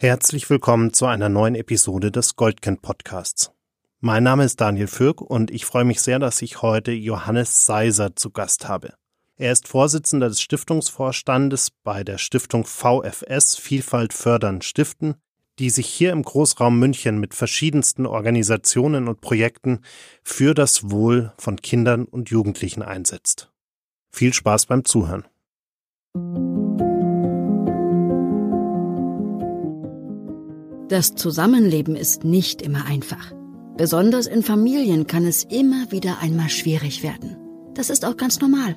Herzlich willkommen zu einer neuen Episode des Goldkind Podcasts. Mein Name ist Daniel Fürk und ich freue mich sehr, dass ich heute Johannes Seiser zu Gast habe. Er ist Vorsitzender des Stiftungsvorstandes bei der Stiftung VFS Vielfalt fördern Stiften, die sich hier im Großraum München mit verschiedensten Organisationen und Projekten für das Wohl von Kindern und Jugendlichen einsetzt. Viel Spaß beim Zuhören. Das Zusammenleben ist nicht immer einfach. Besonders in Familien kann es immer wieder einmal schwierig werden. Das ist auch ganz normal.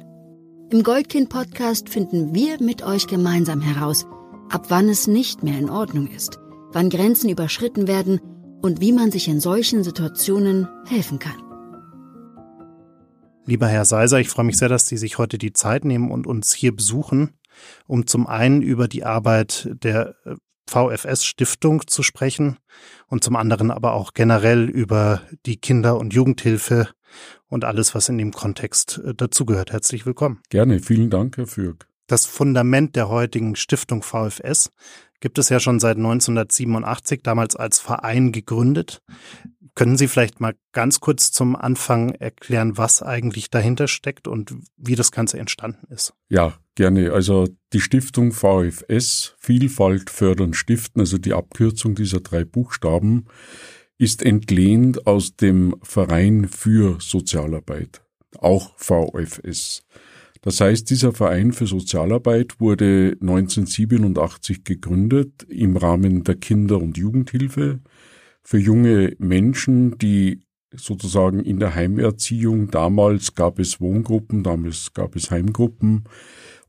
Im Goldkind-Podcast finden wir mit euch gemeinsam heraus, ab wann es nicht mehr in Ordnung ist, wann Grenzen überschritten werden und wie man sich in solchen Situationen helfen kann. Lieber Herr Seiser, ich freue mich sehr, dass Sie sich heute die Zeit nehmen und uns hier besuchen, um zum einen über die Arbeit der äh, VFS-Stiftung zu sprechen und zum anderen aber auch generell über die Kinder- und Jugendhilfe und alles, was in dem Kontext äh, dazugehört. Herzlich willkommen. Gerne, vielen Dank, Herr Fürk. Das Fundament der heutigen Stiftung VFS gibt es ja schon seit 1987, damals als Verein gegründet. Können Sie vielleicht mal ganz kurz zum Anfang erklären, was eigentlich dahinter steckt und wie das Ganze entstanden ist? Ja, gerne. Also die Stiftung VFS, Vielfalt fördern Stiften, also die Abkürzung dieser drei Buchstaben, ist entlehnt aus dem Verein für Sozialarbeit, auch VFS. Das heißt, dieser Verein für Sozialarbeit wurde 1987 gegründet im Rahmen der Kinder- und Jugendhilfe für junge Menschen, die sozusagen in der Heimerziehung, damals gab es Wohngruppen, damals gab es Heimgruppen,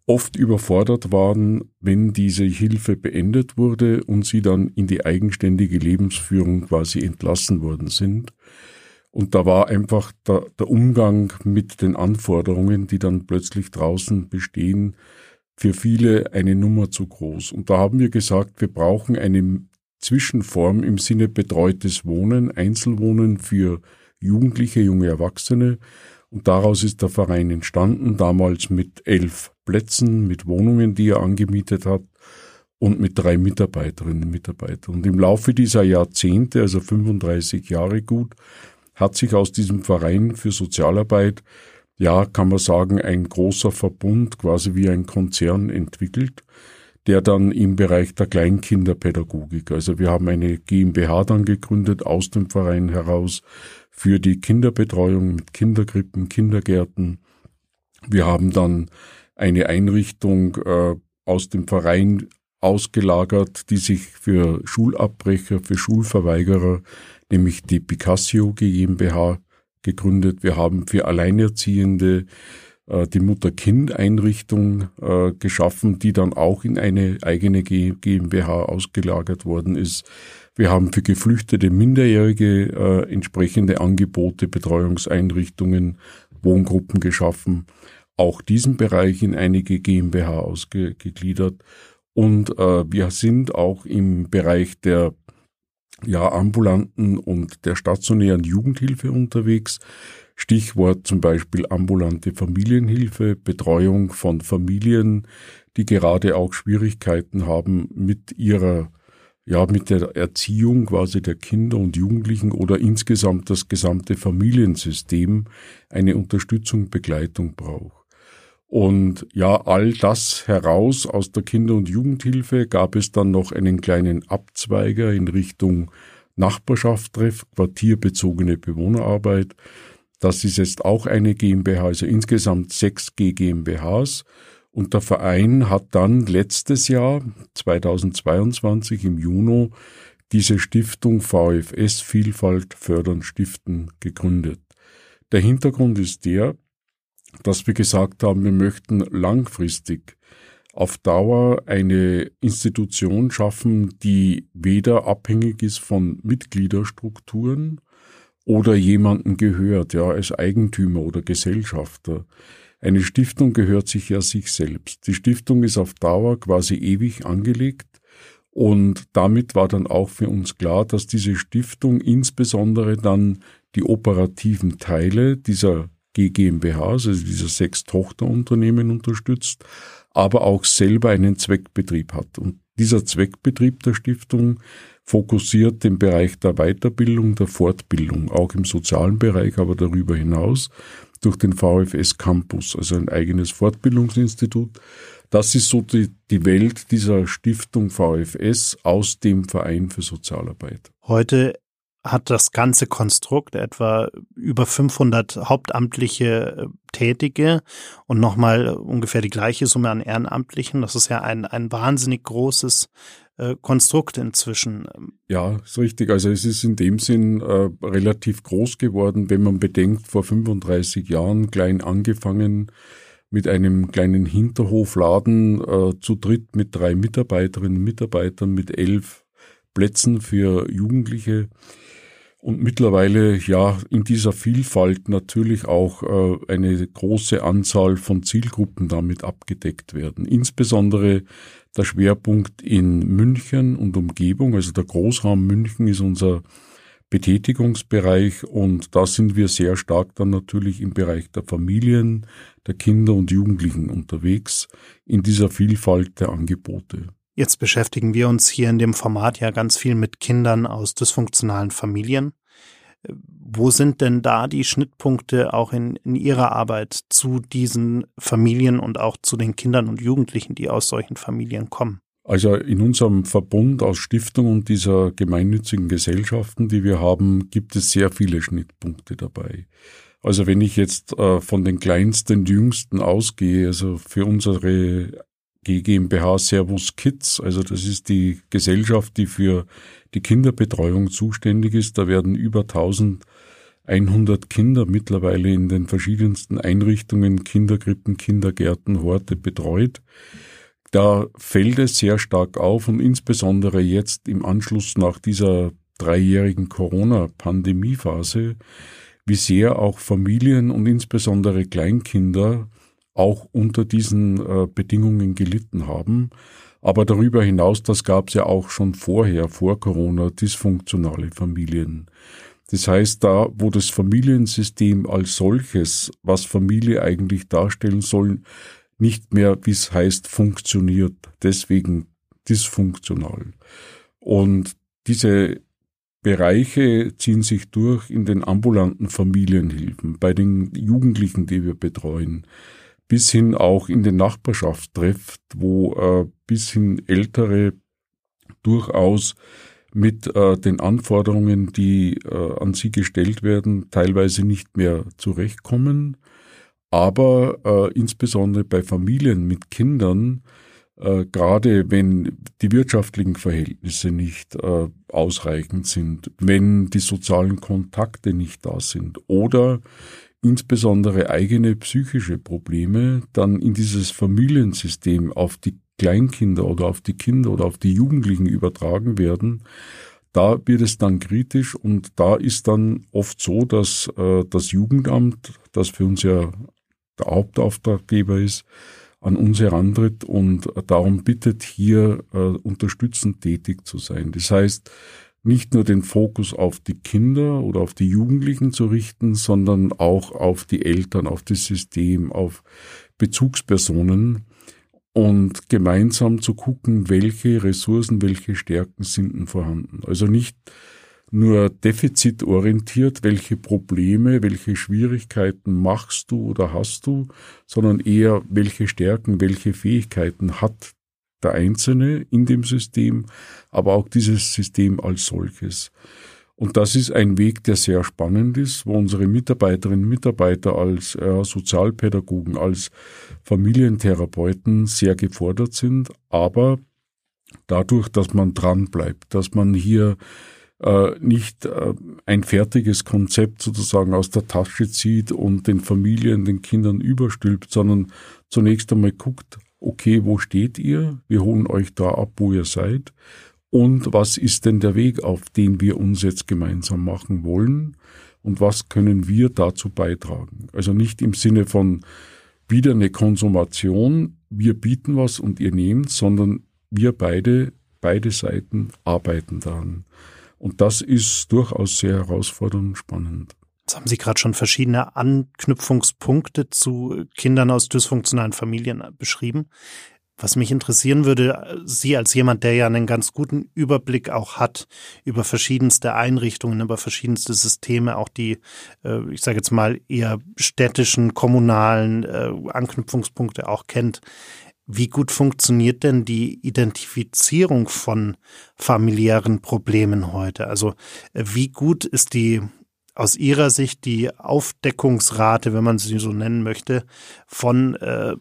oft überfordert waren, wenn diese Hilfe beendet wurde und sie dann in die eigenständige Lebensführung quasi entlassen worden sind. Und da war einfach der, der Umgang mit den Anforderungen, die dann plötzlich draußen bestehen, für viele eine Nummer zu groß. Und da haben wir gesagt, wir brauchen eine Zwischenform im Sinne betreutes Wohnen, Einzelwohnen für Jugendliche, junge Erwachsene. Und daraus ist der Verein entstanden, damals mit elf Plätzen, mit Wohnungen, die er angemietet hat und mit drei Mitarbeiterinnen und Mitarbeitern. Und im Laufe dieser Jahrzehnte, also 35 Jahre gut, hat sich aus diesem Verein für Sozialarbeit, ja, kann man sagen, ein großer Verbund, quasi wie ein Konzern entwickelt der dann im Bereich der Kleinkinderpädagogik, also wir haben eine GmbH dann gegründet aus dem Verein heraus für die Kinderbetreuung mit Kinderkrippen, Kindergärten. Wir haben dann eine Einrichtung äh, aus dem Verein ausgelagert, die sich für Schulabbrecher, für Schulverweigerer, nämlich die Picasso GmbH gegründet. Wir haben für Alleinerziehende die Mutter-Kind-Einrichtung äh, geschaffen, die dann auch in eine eigene GmbH ausgelagert worden ist. Wir haben für geflüchtete Minderjährige äh, entsprechende Angebote, Betreuungseinrichtungen, Wohngruppen geschaffen. Auch diesen Bereich in einige GmbH ausgegliedert. Und äh, wir sind auch im Bereich der ja, ambulanten und der stationären Jugendhilfe unterwegs. Stichwort zum Beispiel ambulante Familienhilfe, Betreuung von Familien, die gerade auch Schwierigkeiten haben mit ihrer ja, mit der Erziehung quasi der Kinder und Jugendlichen oder insgesamt das gesamte Familiensystem eine Unterstützung, Begleitung braucht. Und ja, all das heraus aus der Kinder- und Jugendhilfe gab es dann noch einen kleinen Abzweiger in Richtung Nachbarschaft treff, quartierbezogene Bewohnerarbeit. Das ist jetzt auch eine GmbH, also insgesamt sechs GmbHs. Und der Verein hat dann letztes Jahr, 2022 im Juni, diese Stiftung VFS Vielfalt fördern Stiften gegründet. Der Hintergrund ist der, dass wir gesagt haben, wir möchten langfristig auf Dauer eine Institution schaffen, die weder abhängig ist von Mitgliederstrukturen, oder jemanden gehört, ja, als Eigentümer oder Gesellschafter. Eine Stiftung gehört sich ja sich selbst. Die Stiftung ist auf Dauer quasi ewig angelegt und damit war dann auch für uns klar, dass diese Stiftung insbesondere dann die operativen Teile dieser GmbH, also dieser sechs Tochterunternehmen unterstützt, aber auch selber einen Zweckbetrieb hat. Und dieser Zweckbetrieb der Stiftung fokussiert den Bereich der Weiterbildung, der Fortbildung, auch im sozialen Bereich, aber darüber hinaus durch den VFS Campus, also ein eigenes Fortbildungsinstitut. Das ist so die, die Welt dieser Stiftung VFS aus dem Verein für Sozialarbeit. Heute hat das ganze Konstrukt etwa über 500 hauptamtliche äh, Tätige und nochmal ungefähr die gleiche Summe an Ehrenamtlichen. Das ist ja ein, ein wahnsinnig großes äh, Konstrukt inzwischen. Ja, ist richtig. Also es ist in dem Sinn äh, relativ groß geworden, wenn man bedenkt, vor 35 Jahren klein angefangen mit einem kleinen Hinterhofladen äh, zu dritt mit drei Mitarbeiterinnen und Mitarbeitern mit elf Plätzen für Jugendliche und mittlerweile ja in dieser Vielfalt natürlich auch äh, eine große Anzahl von Zielgruppen damit abgedeckt werden. Insbesondere der Schwerpunkt in München und Umgebung, also der Großraum München ist unser Betätigungsbereich und da sind wir sehr stark dann natürlich im Bereich der Familien, der Kinder und Jugendlichen unterwegs in dieser Vielfalt der Angebote. Jetzt beschäftigen wir uns hier in dem Format ja ganz viel mit Kindern aus dysfunktionalen Familien. Wo sind denn da die Schnittpunkte auch in, in Ihrer Arbeit zu diesen Familien und auch zu den Kindern und Jugendlichen, die aus solchen Familien kommen? Also in unserem Verbund aus Stiftungen und dieser gemeinnützigen Gesellschaften, die wir haben, gibt es sehr viele Schnittpunkte dabei. Also wenn ich jetzt äh, von den kleinsten, jüngsten ausgehe, also für unsere GmbH Servus Kids, also das ist die Gesellschaft, die für die Kinderbetreuung zuständig ist. Da werden über 1100 Kinder mittlerweile in den verschiedensten Einrichtungen, Kindergrippen, Kindergärten, Horte betreut. Da fällt es sehr stark auf und insbesondere jetzt im Anschluss nach dieser dreijährigen Corona-Pandemiephase, wie sehr auch Familien und insbesondere Kleinkinder auch unter diesen äh, Bedingungen gelitten haben. Aber darüber hinaus, das gab es ja auch schon vorher, vor Corona, dysfunktionale Familien. Das heißt, da, wo das Familiensystem als solches, was Familie eigentlich darstellen soll, nicht mehr, wie es heißt, funktioniert. Deswegen dysfunktional. Und diese Bereiche ziehen sich durch in den ambulanten Familienhilfen, bei den Jugendlichen, die wir betreuen, bis hin auch in den Nachbarschaftstreff, wo äh, bis hin Ältere durchaus mit äh, den Anforderungen, die äh, an sie gestellt werden, teilweise nicht mehr zurechtkommen. Aber äh, insbesondere bei Familien mit Kindern, äh, gerade wenn die wirtschaftlichen Verhältnisse nicht äh, ausreichend sind, wenn die sozialen Kontakte nicht da sind oder insbesondere eigene psychische Probleme dann in dieses Familiensystem auf die Kleinkinder oder auf die Kinder oder auf die Jugendlichen übertragen werden, da wird es dann kritisch und da ist dann oft so, dass äh, das Jugendamt, das für uns ja der Hauptauftraggeber ist, an uns herantritt und darum bittet, hier äh, unterstützend tätig zu sein. Das heißt, nicht nur den Fokus auf die Kinder oder auf die Jugendlichen zu richten, sondern auch auf die Eltern, auf das System, auf Bezugspersonen und gemeinsam zu gucken, welche Ressourcen, welche Stärken sind denn vorhanden. Also nicht nur defizitorientiert, welche Probleme, welche Schwierigkeiten machst du oder hast du, sondern eher, welche Stärken, welche Fähigkeiten hat der Einzelne in dem System, aber auch dieses System als solches. Und das ist ein Weg, der sehr spannend ist, wo unsere Mitarbeiterinnen und Mitarbeiter als äh, Sozialpädagogen, als Familientherapeuten sehr gefordert sind, aber dadurch, dass man dran bleibt, dass man hier äh, nicht äh, ein fertiges Konzept sozusagen aus der Tasche zieht und den Familien, den Kindern überstülpt, sondern zunächst einmal guckt, okay, wo steht ihr? Wir holen euch da ab, wo ihr seid. Und was ist denn der Weg, auf den wir uns jetzt gemeinsam machen wollen? Und was können wir dazu beitragen? Also nicht im Sinne von wieder eine Konsumation, wir bieten was und ihr nehmt, sondern wir beide, beide Seiten arbeiten daran. Und das ist durchaus sehr herausfordernd und spannend. Jetzt haben Sie gerade schon verschiedene Anknüpfungspunkte zu Kindern aus dysfunktionalen Familien beschrieben. Was mich interessieren würde, Sie als jemand, der ja einen ganz guten Überblick auch hat über verschiedenste Einrichtungen, über verschiedenste Systeme, auch die, äh, ich sage jetzt mal, eher städtischen, kommunalen äh, Anknüpfungspunkte auch kennt. Wie gut funktioniert denn die Identifizierung von familiären Problemen heute? Also äh, wie gut ist die aus Ihrer Sicht die Aufdeckungsrate, wenn man sie so nennen möchte, von äh,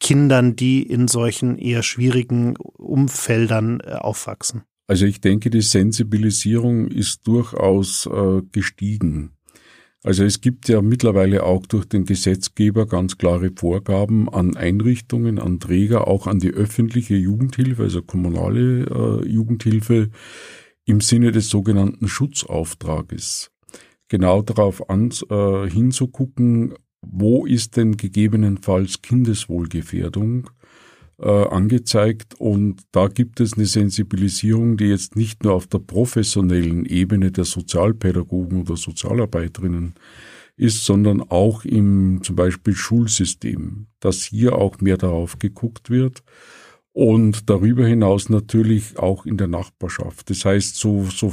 Kindern, die in solchen eher schwierigen Umfeldern äh, aufwachsen? Also ich denke, die Sensibilisierung ist durchaus äh, gestiegen. Also es gibt ja mittlerweile auch durch den Gesetzgeber ganz klare Vorgaben an Einrichtungen, an Träger, auch an die öffentliche Jugendhilfe, also kommunale äh, Jugendhilfe im Sinne des sogenannten Schutzauftrages. Genau darauf an, äh, hinzugucken, wo ist denn gegebenenfalls Kindeswohlgefährdung äh, angezeigt und da gibt es eine Sensibilisierung, die jetzt nicht nur auf der professionellen Ebene der Sozialpädagogen oder Sozialarbeiterinnen ist, sondern auch im zum Beispiel Schulsystem, dass hier auch mehr darauf geguckt wird und darüber hinaus natürlich auch in der Nachbarschaft. Das heißt, so, so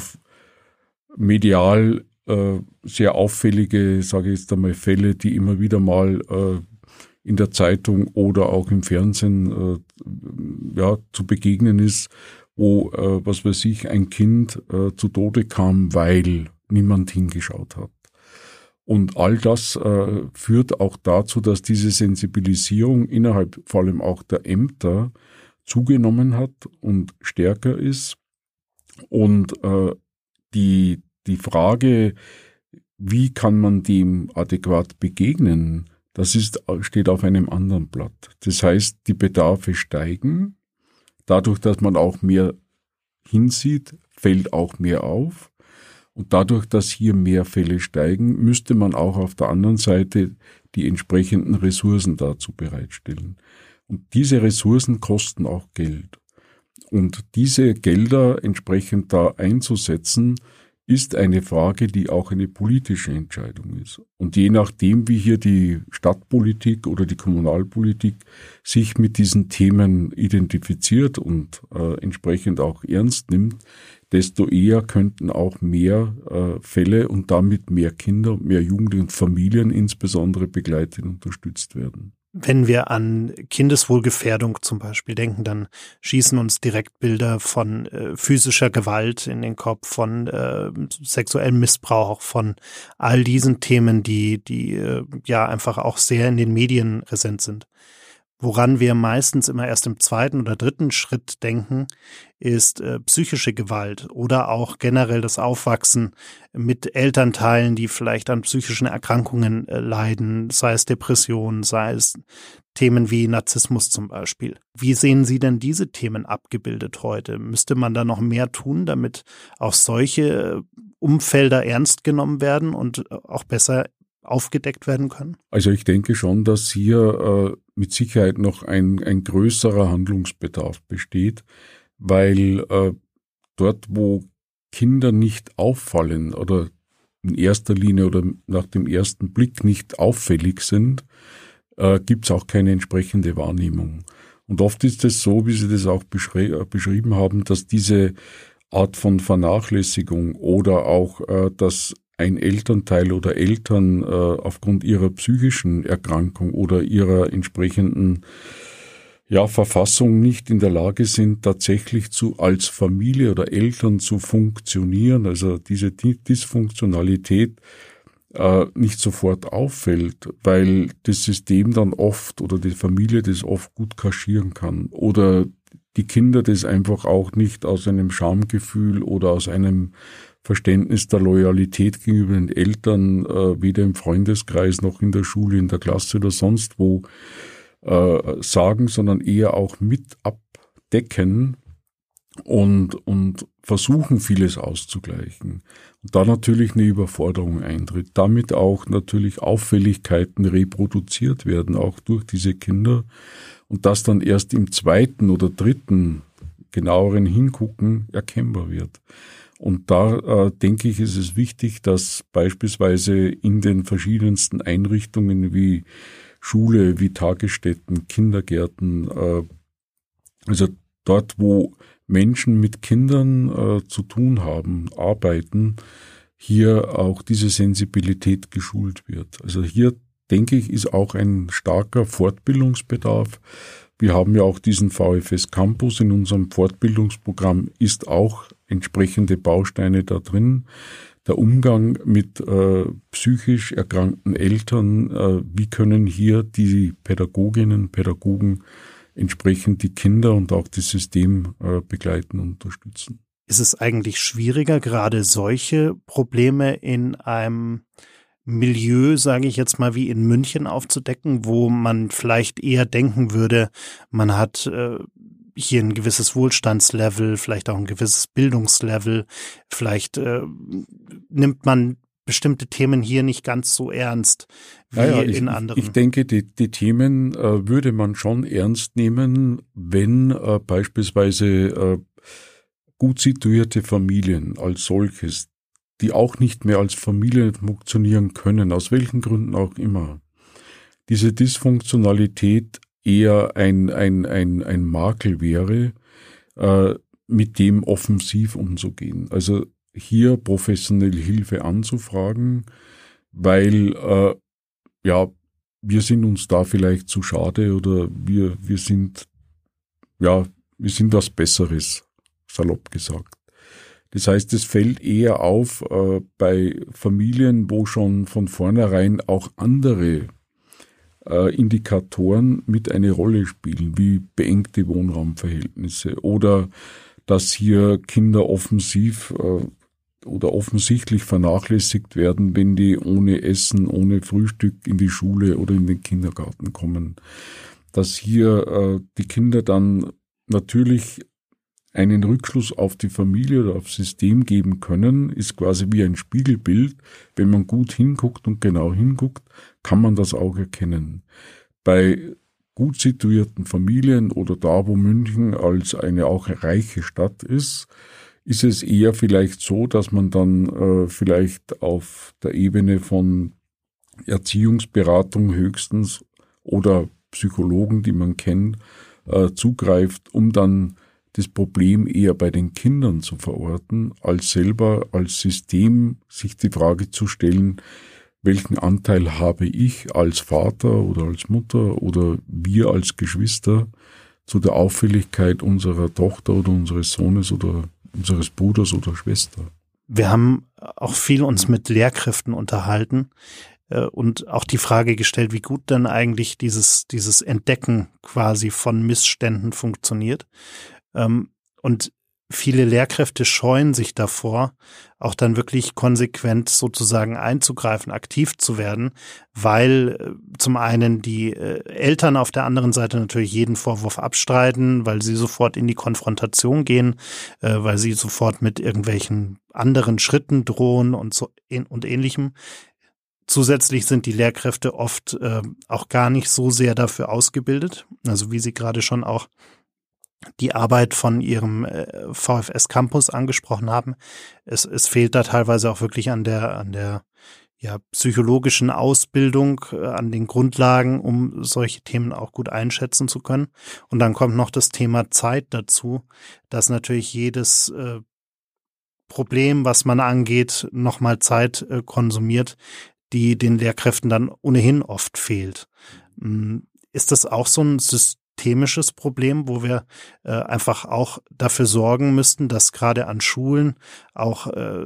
medial äh, sehr auffällige, sage ich jetzt einmal, Fälle, die immer wieder mal äh, in der Zeitung oder auch im Fernsehen äh, ja, zu begegnen ist, wo, äh, was weiß ich, ein Kind äh, zu Tode kam, weil niemand hingeschaut hat. Und all das führt auch dazu, dass diese Sensibilisierung innerhalb vor allem auch der Ämter zugenommen hat und stärker ist. Und die, die Frage, wie kann man dem adäquat begegnen, das ist, steht auf einem anderen Blatt. Das heißt, die Bedarfe steigen. Dadurch, dass man auch mehr hinsieht, fällt auch mehr auf. Und dadurch, dass hier mehr Fälle steigen, müsste man auch auf der anderen Seite die entsprechenden Ressourcen dazu bereitstellen. Und diese Ressourcen kosten auch Geld. Und diese Gelder entsprechend da einzusetzen, ist eine Frage, die auch eine politische Entscheidung ist. Und je nachdem, wie hier die Stadtpolitik oder die Kommunalpolitik sich mit diesen Themen identifiziert und äh, entsprechend auch ernst nimmt, desto eher könnten auch mehr äh, Fälle und damit mehr Kinder, mehr Jugendliche und Familien insbesondere begleitet und unterstützt werden. Wenn wir an Kindeswohlgefährdung zum Beispiel denken, dann schießen uns direkt Bilder von äh, physischer Gewalt in den Kopf, von äh, sexuellem Missbrauch, von all diesen Themen, die, die äh, ja einfach auch sehr in den Medien präsent sind. Woran wir meistens immer erst im zweiten oder dritten Schritt denken, ist äh, psychische Gewalt oder auch generell das Aufwachsen mit Elternteilen, die vielleicht an psychischen Erkrankungen äh, leiden, sei es Depression, sei es Themen wie Narzissmus zum Beispiel. Wie sehen Sie denn diese Themen abgebildet heute? Müsste man da noch mehr tun, damit auch solche Umfelder ernst genommen werden und äh, auch besser aufgedeckt werden können? Also ich denke schon, dass hier äh, mit Sicherheit noch ein, ein größerer Handlungsbedarf besteht, weil äh, dort, wo Kinder nicht auffallen oder in erster Linie oder nach dem ersten Blick nicht auffällig sind, äh, gibt es auch keine entsprechende Wahrnehmung. Und oft ist es so, wie Sie das auch beschri äh, beschrieben haben, dass diese Art von Vernachlässigung oder auch äh, das ein Elternteil oder Eltern äh, aufgrund ihrer psychischen Erkrankung oder ihrer entsprechenden ja, Verfassung nicht in der Lage sind, tatsächlich zu, als Familie oder Eltern zu funktionieren, also diese Dysfunktionalität äh, nicht sofort auffällt, weil das System dann oft oder die Familie das oft gut kaschieren kann oder die Kinder das einfach auch nicht aus einem Schamgefühl oder aus einem Verständnis der Loyalität gegenüber den Eltern, äh, weder im Freundeskreis noch in der Schule, in der Klasse oder sonst wo äh, sagen, sondern eher auch mit abdecken und, und versuchen, vieles auszugleichen. Und da natürlich eine Überforderung eintritt, damit auch natürlich Auffälligkeiten reproduziert werden, auch durch diese Kinder. Und das dann erst im zweiten oder dritten genaueren Hingucken erkennbar wird. Und da äh, denke ich, ist es wichtig, dass beispielsweise in den verschiedensten Einrichtungen wie Schule, wie Tagesstätten, Kindergärten, äh, Also dort, wo Menschen mit Kindern äh, zu tun haben, arbeiten, hier auch diese Sensibilität geschult wird. Also hier denke ich, ist auch ein starker Fortbildungsbedarf. Wir haben ja auch diesen VFS Campus in unserem Fortbildungsprogramm, ist auch entsprechende Bausteine da drin. Der Umgang mit äh, psychisch erkrankten Eltern, äh, wie können hier die Pädagoginnen, Pädagogen entsprechend die Kinder und auch das System äh, begleiten und unterstützen. Ist es eigentlich schwieriger, gerade solche Probleme in einem Milieu, sage ich jetzt mal, wie in München aufzudecken, wo man vielleicht eher denken würde, man hat äh, hier ein gewisses Wohlstandslevel, vielleicht auch ein gewisses Bildungslevel, vielleicht äh, nimmt man bestimmte Themen hier nicht ganz so ernst wie ja, ja, ich, in anderen. Ich denke, die, die Themen äh, würde man schon ernst nehmen, wenn äh, beispielsweise äh, gut situierte Familien als solches, die auch nicht mehr als Familie funktionieren können, aus welchen Gründen auch immer, diese Dysfunktionalität eher ein, ein, ein, ein Makel wäre, äh, mit dem offensiv umzugehen. Also hier professionelle Hilfe anzufragen, weil äh, ja, wir sind uns da vielleicht zu schade oder wir, wir sind, ja, wir sind was Besseres, salopp gesagt. Das heißt, es fällt eher auf äh, bei Familien, wo schon von vornherein auch andere äh, Indikatoren mit eine Rolle spielen, wie beengte Wohnraumverhältnisse oder dass hier Kinder offensiv äh, oder offensichtlich vernachlässigt werden, wenn die ohne Essen, ohne Frühstück in die Schule oder in den Kindergarten kommen. Dass hier äh, die Kinder dann natürlich einen Rückschluss auf die Familie oder aufs System geben können, ist quasi wie ein Spiegelbild. Wenn man gut hinguckt und genau hinguckt, kann man das auch erkennen. Bei gut situierten Familien oder da, wo München als eine auch reiche Stadt ist, ist es eher vielleicht so, dass man dann äh, vielleicht auf der Ebene von Erziehungsberatung höchstens oder Psychologen, die man kennt, äh, zugreift, um dann das Problem eher bei den Kindern zu verorten, als selber als System sich die Frage zu stellen, welchen Anteil habe ich als Vater oder als Mutter oder wir als Geschwister zu der Auffälligkeit unserer Tochter oder unseres Sohnes oder unseres Bruders oder Schwester. Wir haben auch viel uns mit Lehrkräften unterhalten äh, und auch die Frage gestellt, wie gut denn eigentlich dieses, dieses Entdecken quasi von Missständen funktioniert. Ähm, und viele Lehrkräfte scheuen sich davor, auch dann wirklich konsequent sozusagen einzugreifen, aktiv zu werden, weil äh, zum einen die äh, Eltern auf der anderen Seite natürlich jeden Vorwurf abstreiten, weil sie sofort in die Konfrontation gehen, äh, weil sie sofort mit irgendwelchen anderen Schritten drohen und so und ähnlichem. Zusätzlich sind die Lehrkräfte oft auch gar nicht so sehr dafür ausgebildet. Also wie Sie gerade schon auch die Arbeit von ihrem äh, VFS Campus angesprochen haben. Es, es fehlt da teilweise auch wirklich an der, an der ja, psychologischen Ausbildung, äh, an den Grundlagen, um solche Themen auch gut einschätzen zu können. Und dann kommt noch das Thema Zeit dazu, dass natürlich jedes äh, Problem, was man angeht, nochmal Zeit konsumiert, die den Lehrkräften dann ohnehin oft fehlt. Hm, ist das auch so ein System? Systemisches Problem, wo wir äh, einfach auch dafür sorgen müssten, dass gerade an Schulen auch äh,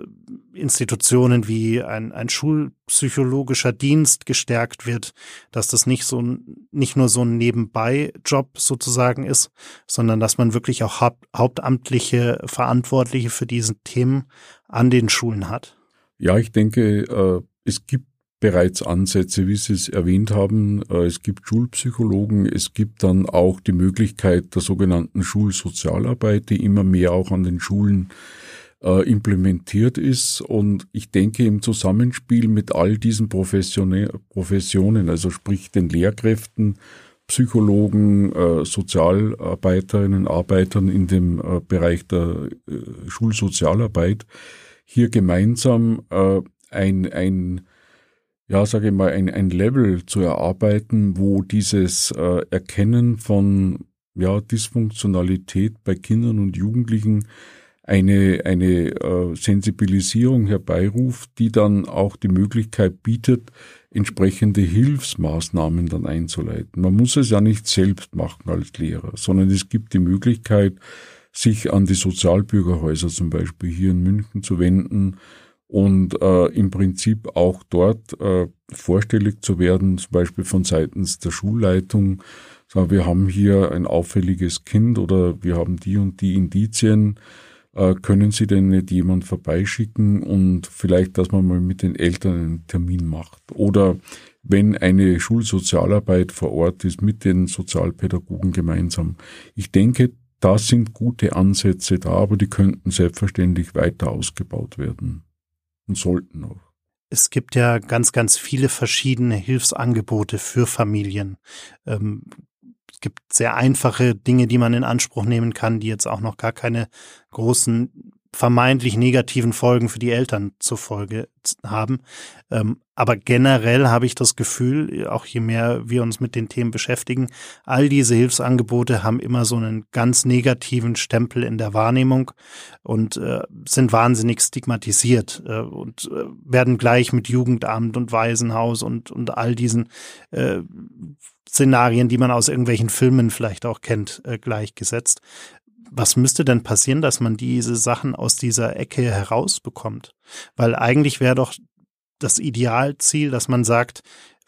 Institutionen wie ein, ein schulpsychologischer Dienst gestärkt wird, dass das nicht so nicht nur so ein Nebenbei-Job sozusagen ist, sondern dass man wirklich auch haupt, hauptamtliche Verantwortliche für diese Themen an den Schulen hat. Ja, ich denke, äh, es gibt bereits Ansätze, wie Sie es erwähnt haben. Äh, es gibt Schulpsychologen, es gibt dann auch die Möglichkeit der sogenannten Schulsozialarbeit, die immer mehr auch an den Schulen äh, implementiert ist. Und ich denke im Zusammenspiel mit all diesen Professionen, also sprich den Lehrkräften, Psychologen, äh, Sozialarbeiterinnen, Arbeitern in dem Bereich der Schulsozialarbeit, hier gemeinsam ein, ein ja, sage ich mal, ein, ein Level zu erarbeiten, wo dieses äh, Erkennen von ja, Dysfunktionalität bei Kindern und Jugendlichen eine, eine äh, Sensibilisierung herbeiruft, die dann auch die Möglichkeit bietet, entsprechende Hilfsmaßnahmen dann einzuleiten. Man muss es ja nicht selbst machen als Lehrer, sondern es gibt die Möglichkeit, sich an die Sozialbürgerhäuser zum Beispiel hier in München zu wenden und äh, im Prinzip auch dort äh, vorstellig zu werden, zum Beispiel von seitens der Schulleitung. Sagen, wir haben hier ein auffälliges Kind oder wir haben die und die Indizien äh, können Sie denn nicht jemand vorbeischicken und vielleicht, dass man mal mit den Eltern einen Termin macht? Oder wenn eine Schulsozialarbeit vor Ort ist mit den Sozialpädagogen gemeinsam. Ich denke, da sind gute Ansätze da, aber die könnten selbstverständlich weiter ausgebaut werden und sollten auch. Es gibt ja ganz, ganz viele verschiedene Hilfsangebote für Familien. Ähm, es gibt sehr einfache Dinge, die man in Anspruch nehmen kann, die jetzt auch noch gar keine großen vermeintlich negativen Folgen für die Eltern zur Folge haben. Ähm, aber generell habe ich das Gefühl, auch je mehr wir uns mit den Themen beschäftigen, all diese Hilfsangebote haben immer so einen ganz negativen Stempel in der Wahrnehmung und äh, sind wahnsinnig stigmatisiert äh, und äh, werden gleich mit Jugendamt und Waisenhaus und, und all diesen Szenarien, die man aus irgendwelchen Filmen vielleicht auch kennt, gleichgesetzt. Was müsste denn passieren, dass man diese Sachen aus dieser Ecke herausbekommt? Weil eigentlich wäre doch das Idealziel, dass man sagt,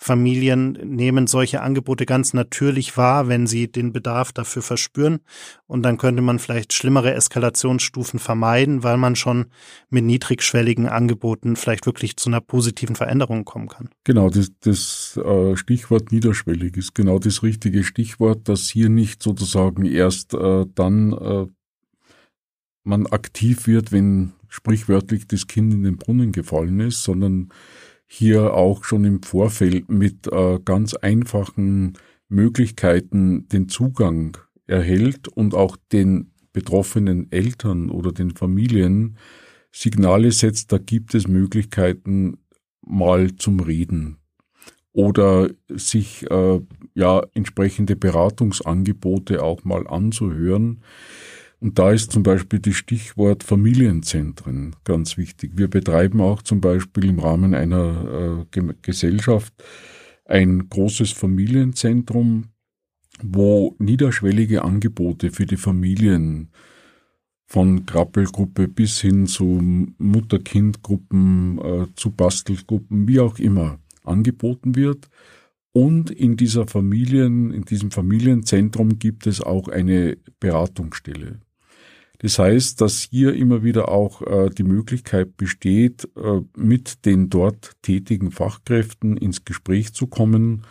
Familien nehmen solche Angebote ganz natürlich wahr, wenn sie den Bedarf dafür verspüren. Und dann könnte man vielleicht schlimmere Eskalationsstufen vermeiden, weil man schon mit niedrigschwelligen Angeboten vielleicht wirklich zu einer positiven Veränderung kommen kann. Genau, das, das äh, Stichwort niederschwellig ist genau das richtige Stichwort, dass hier nicht sozusagen erst äh, dann äh, man aktiv wird, wenn sprichwörtlich das Kind in den Brunnen gefallen ist, sondern hier auch schon im Vorfeld mit äh, ganz einfachen Möglichkeiten den Zugang erhält und auch den betroffenen Eltern oder den Familien Signale setzt, da gibt es Möglichkeiten mal zum Reden oder sich äh, ja entsprechende Beratungsangebote auch mal anzuhören. Und da ist zum Beispiel das Stichwort Familienzentren ganz wichtig. Wir betreiben auch zum Beispiel im Rahmen einer äh, Gesellschaft ein großes Familienzentrum, wo niederschwellige Angebote für die Familien von Krabbelgruppe bis hin zu Mutter-Kind-Gruppen, äh, zu Bastelgruppen, wie auch immer, angeboten wird. Und in dieser Familien, in diesem Familienzentrum gibt es auch eine Beratungsstelle. Das heißt, dass hier immer wieder auch äh, die Möglichkeit besteht, äh, mit den dort tätigen Fachkräften ins Gespräch zu kommen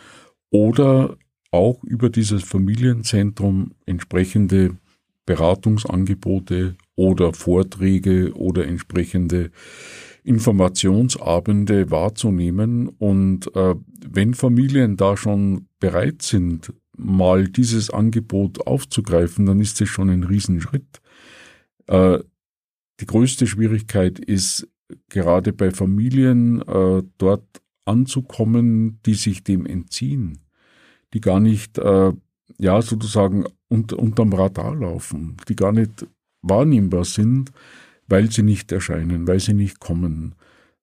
oder auch über dieses Familienzentrum entsprechende Beratungsangebote oder Vorträge oder entsprechende Informationsabende wahrzunehmen. Und äh, wenn Familien da schon bereit sind, mal dieses Angebot aufzugreifen, dann ist das schon ein Riesenschritt. Äh, die größte Schwierigkeit ist gerade bei Familien äh, dort anzukommen, die sich dem entziehen, die gar nicht, äh, ja, sozusagen unter, unterm Radar laufen, die gar nicht wahrnehmbar sind, weil sie nicht erscheinen, weil sie nicht kommen.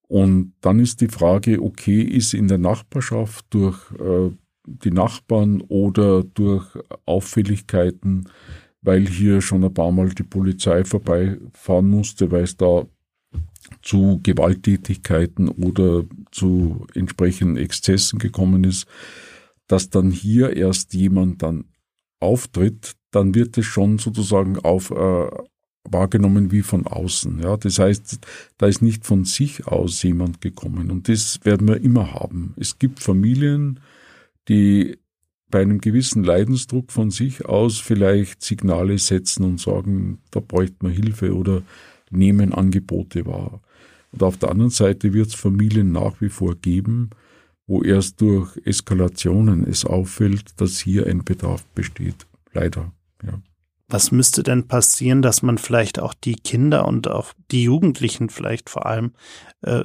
Und dann ist die Frage, okay, ist in der Nachbarschaft durch äh, die Nachbarn oder durch Auffälligkeiten weil hier schon ein paar Mal die Polizei vorbeifahren musste, weil es da zu Gewalttätigkeiten oder zu entsprechenden Exzessen gekommen ist, dass dann hier erst jemand dann auftritt, dann wird es schon sozusagen auf äh, wahrgenommen wie von außen. Ja, das heißt, da ist nicht von sich aus jemand gekommen und das werden wir immer haben. Es gibt Familien, die bei einem gewissen Leidensdruck von sich aus vielleicht Signale setzen und sagen, da bräuchte man Hilfe oder nehmen Angebote wahr. Und auf der anderen Seite wird es Familien nach wie vor geben, wo erst durch Eskalationen es auffällt, dass hier ein Bedarf besteht. Leider, ja. Was müsste denn passieren, dass man vielleicht auch die Kinder und auch die Jugendlichen vielleicht vor allem äh,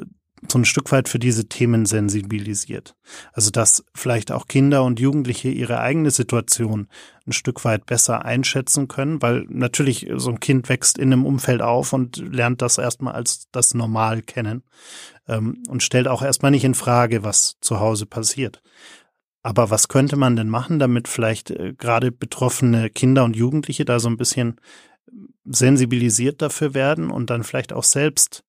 so ein Stück weit für diese Themen sensibilisiert. Also dass vielleicht auch Kinder und Jugendliche ihre eigene Situation ein Stück weit besser einschätzen können, weil natürlich so ein Kind wächst in einem Umfeld auf und lernt das erstmal als das Normal kennen ähm, und stellt auch erstmal nicht in Frage, was zu Hause passiert. Aber was könnte man denn machen, damit vielleicht äh, gerade betroffene Kinder und Jugendliche da so ein bisschen sensibilisiert dafür werden und dann vielleicht auch selbst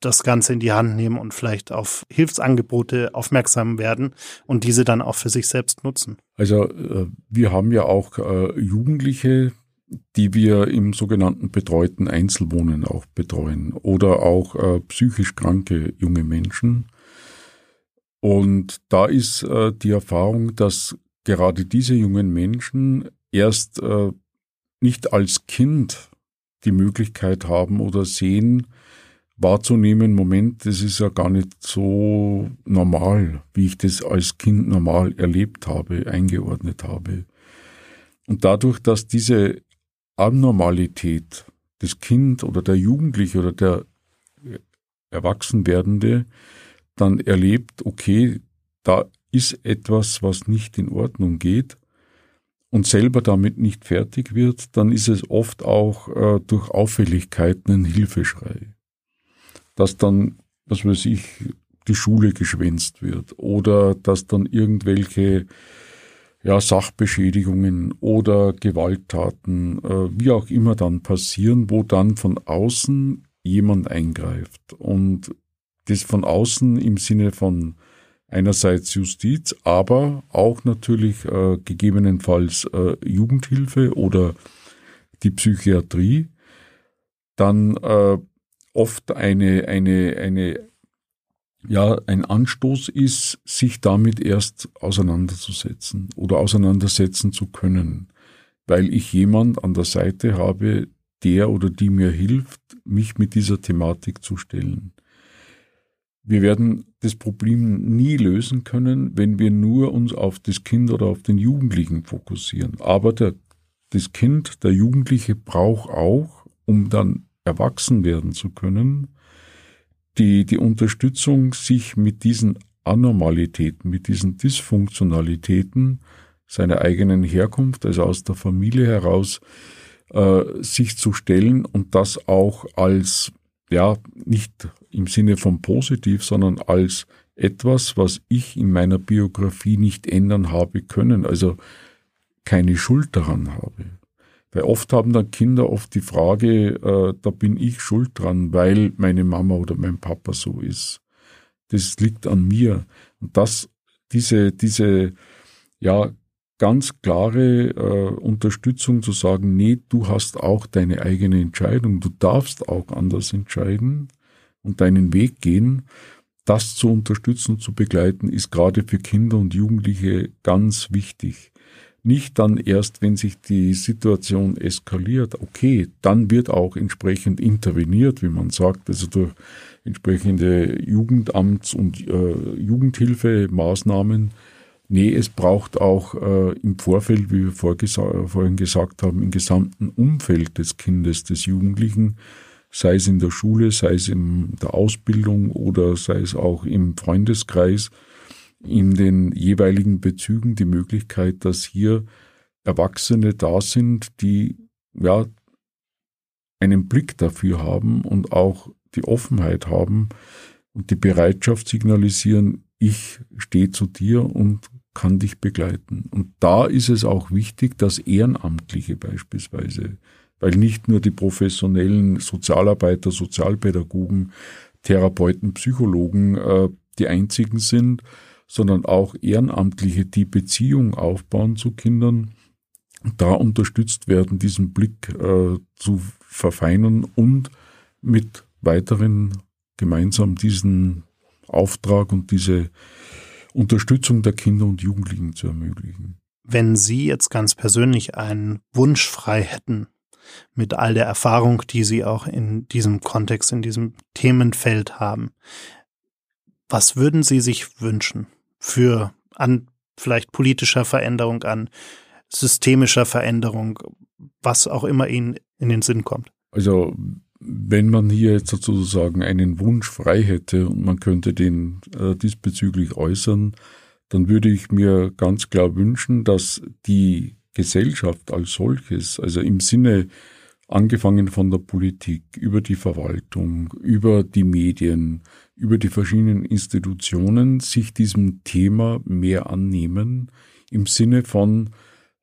das Ganze in die Hand nehmen und vielleicht auf Hilfsangebote aufmerksam werden und diese dann auch für sich selbst nutzen. Also äh, wir haben ja auch äh, Jugendliche, die wir im sogenannten betreuten Einzelwohnen auch betreuen oder auch psychisch kranke junge Menschen. Und da ist die Erfahrung, dass gerade diese jungen Menschen erst nicht als Kind die Möglichkeit haben oder sehen, wahrzunehmen, Moment, das ist ja gar nicht so normal, wie ich das als Kind normal erlebt habe, eingeordnet habe. Und dadurch, dass diese Abnormalität des Kind oder der Jugendliche oder der Erwachsenwerdende dann erlebt, okay, da ist etwas, was nicht in Ordnung geht, und selber damit nicht fertig wird, dann ist es oft auch äh, durch Auffälligkeiten ein Hilfeschrei. Dass dann, was weiß ich, die Schule geschwänzt wird oder dass dann irgendwelche ja, Sachbeschädigungen oder Gewalttaten, äh, wie auch immer dann passieren, wo dann von außen jemand eingreift. Und das von außen im Sinne von einerseits Justiz, aber auch natürlich äh, gegebenenfalls äh, Jugendhilfe oder die Psychiatrie, dann äh, oft eine, eine, eine, ja, ein Anstoß ist, sich damit erst auseinanderzusetzen oder auseinandersetzen zu können, weil ich jemand an der Seite habe, der oder die mir hilft, mich mit dieser Thematik zu stellen. Wir werden das Problem nie lösen können, wenn wir nur uns auf das Kind oder auf den Jugendlichen fokussieren. Aber der, das Kind, der Jugendliche braucht auch, um dann erwachsen werden zu können, die, die Unterstützung, sich mit diesen Anormalitäten, mit diesen Dysfunktionalitäten seiner eigenen Herkunft, also aus der Familie heraus, äh, sich zu stellen und das auch als ja, nicht im Sinne von positiv, sondern als etwas, was ich in meiner Biografie nicht ändern habe können, also keine Schuld daran habe. Weil oft haben dann Kinder oft die Frage, äh, da bin ich schuld dran, weil meine Mama oder mein Papa so ist. Das liegt an mir. Und das, diese, diese, ja, ganz klare äh, Unterstützung zu sagen, nee, du hast auch deine eigene Entscheidung, du darfst auch anders entscheiden und deinen Weg gehen. Das zu unterstützen und zu begleiten, ist gerade für Kinder und Jugendliche ganz wichtig. Nicht dann erst, wenn sich die Situation eskaliert, okay, dann wird auch entsprechend interveniert, wie man sagt, also durch entsprechende Jugendamts- und äh, Jugendhilfemaßnahmen. Nee, es braucht auch äh, im Vorfeld, wie wir vorhin gesagt haben, im gesamten Umfeld des Kindes, des Jugendlichen, sei es in der Schule, sei es in der Ausbildung oder sei es auch im Freundeskreis, in den jeweiligen Bezügen die Möglichkeit, dass hier Erwachsene da sind, die ja einen Blick dafür haben und auch die Offenheit haben und die Bereitschaft signalisieren, ich stehe zu dir und kann dich begleiten. Und da ist es auch wichtig, dass Ehrenamtliche beispielsweise, weil nicht nur die professionellen Sozialarbeiter, Sozialpädagogen, Therapeuten, Psychologen äh, die einzigen sind, sondern auch Ehrenamtliche, die Beziehung aufbauen zu Kindern, da unterstützt werden, diesen Blick äh, zu verfeinern und mit weiteren gemeinsam diesen Auftrag und diese Unterstützung der Kinder und Jugendlichen zu ermöglichen. Wenn Sie jetzt ganz persönlich einen Wunsch frei hätten, mit all der Erfahrung, die Sie auch in diesem Kontext, in diesem Themenfeld haben, was würden Sie sich wünschen für an vielleicht politischer Veränderung, an systemischer Veränderung, was auch immer Ihnen in den Sinn kommt? Also wenn man hier jetzt sozusagen einen Wunsch frei hätte und man könnte den äh, diesbezüglich äußern, dann würde ich mir ganz klar wünschen, dass die Gesellschaft als solches, also im Sinne angefangen von der Politik, über die Verwaltung, über die Medien, über die verschiedenen Institutionen, sich diesem Thema mehr annehmen, im Sinne von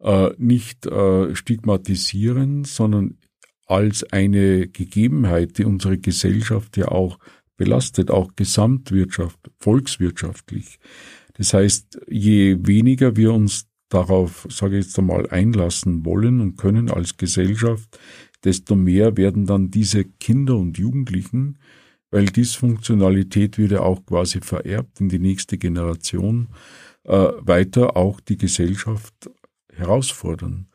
äh, nicht äh, stigmatisieren, sondern als eine Gegebenheit, die unsere Gesellschaft ja auch belastet, auch Gesamtwirtschaft, volkswirtschaftlich. Das heißt, je weniger wir uns darauf, sage ich jetzt einmal, einlassen wollen und können als Gesellschaft, desto mehr werden dann diese Kinder und Jugendlichen, weil Dysfunktionalität wird ja auch quasi vererbt in die nächste Generation, äh, weiter auch die Gesellschaft herausfordern.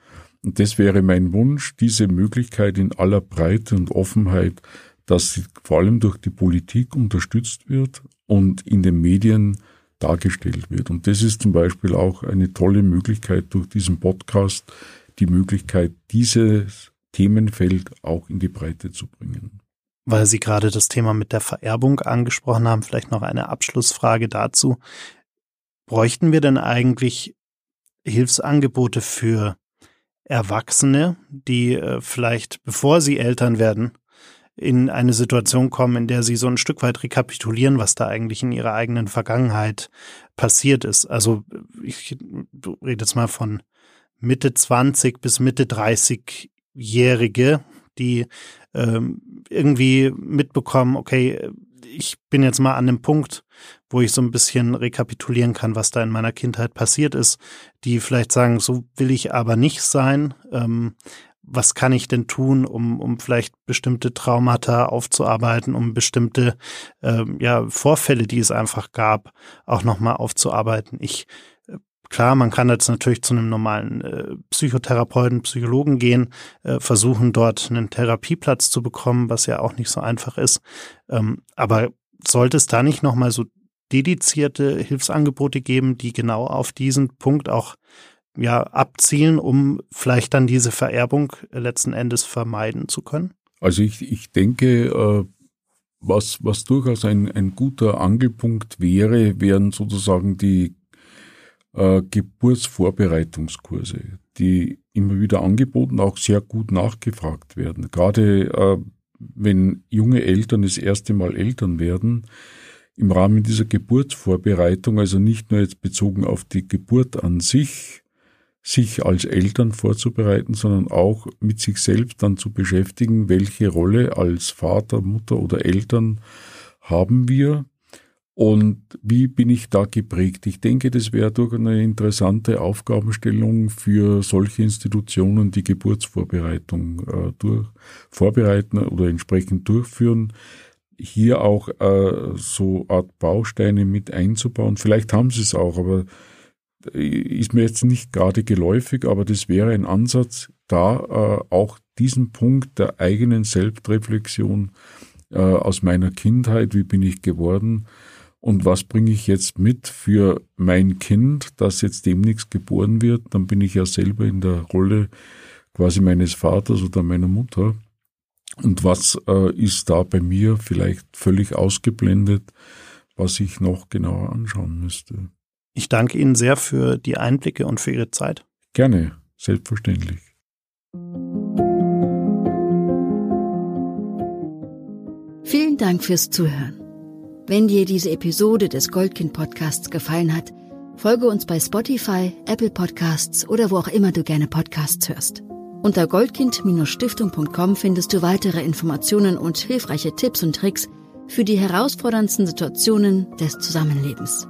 Und das wäre mein Wunsch, diese Möglichkeit in aller Breite und Offenheit, dass sie vor allem durch die Politik unterstützt wird und in den Medien dargestellt wird. Und das ist zum Beispiel auch eine tolle Möglichkeit durch diesen Podcast, die Möglichkeit, dieses Themenfeld auch in die Breite zu bringen. Weil Sie gerade das Thema mit der Vererbung angesprochen haben, vielleicht noch eine Abschlussfrage dazu. Bräuchten wir denn eigentlich Hilfsangebote für Erwachsene, die äh, vielleicht, bevor sie Eltern werden, in eine Situation kommen, in der sie so ein Stück weit rekapitulieren, was da eigentlich in ihrer eigenen Vergangenheit passiert ist. Also ich rede jetzt mal von Mitte 20 bis Mitte 30-Jährige, die ähm, irgendwie mitbekommen, okay, ich bin jetzt mal an dem Punkt, wo ich so ein bisschen rekapitulieren kann, was da in meiner Kindheit passiert ist, die vielleicht sagen, so will ich aber nicht sein. Ähm, was kann ich denn tun, um, um vielleicht bestimmte Traumata aufzuarbeiten, um bestimmte ähm, ja, Vorfälle, die es einfach gab, auch nochmal aufzuarbeiten. Ich Klar, man kann jetzt natürlich zu einem normalen äh, Psychotherapeuten, Psychologen gehen, äh, versuchen dort einen Therapieplatz zu bekommen, was ja auch nicht so einfach ist. Ähm, aber sollte es da nicht nochmal so dedizierte Hilfsangebote geben, die genau auf diesen Punkt auch ja, abzielen, um vielleicht dann diese Vererbung letzten Endes vermeiden zu können? Also ich, ich denke, äh, was, was durchaus ein, ein guter Angelpunkt wäre, wären sozusagen die äh, Geburtsvorbereitungskurse, die immer wieder angeboten, auch sehr gut nachgefragt werden. Gerade äh, wenn junge Eltern das erste Mal Eltern werden, im Rahmen dieser Geburtsvorbereitung, also nicht nur jetzt bezogen auf die Geburt an sich, sich als Eltern vorzubereiten, sondern auch mit sich selbst dann zu beschäftigen, welche Rolle als Vater, Mutter oder Eltern haben wir und wie bin ich da geprägt? Ich denke, das wäre durch eine interessante Aufgabenstellung für solche Institutionen, die Geburtsvorbereitung äh, durch, vorbereiten oder entsprechend durchführen, hier auch äh, so Art Bausteine mit einzubauen. Vielleicht haben sie es auch, aber äh, ist mir jetzt nicht gerade geläufig, aber das wäre ein Ansatz, da äh, auch diesen Punkt der eigenen Selbstreflexion äh, aus meiner Kindheit, wie bin ich geworden, und was bringe ich jetzt mit für mein Kind, das jetzt demnächst geboren wird, dann bin ich ja selber in der Rolle quasi meines Vaters oder meiner Mutter. Und was äh, ist da bei mir vielleicht völlig ausgeblendet, was ich noch genauer anschauen müsste? Ich danke Ihnen sehr für die Einblicke und für Ihre Zeit. Gerne, selbstverständlich. Vielen Dank fürs Zuhören. Wenn dir diese Episode des Goldkind Podcasts gefallen hat, folge uns bei Spotify, Apple Podcasts oder wo auch immer du gerne Podcasts hörst. Unter goldkind-stiftung.com findest du weitere Informationen und hilfreiche Tipps und Tricks für die herausforderndsten Situationen des Zusammenlebens.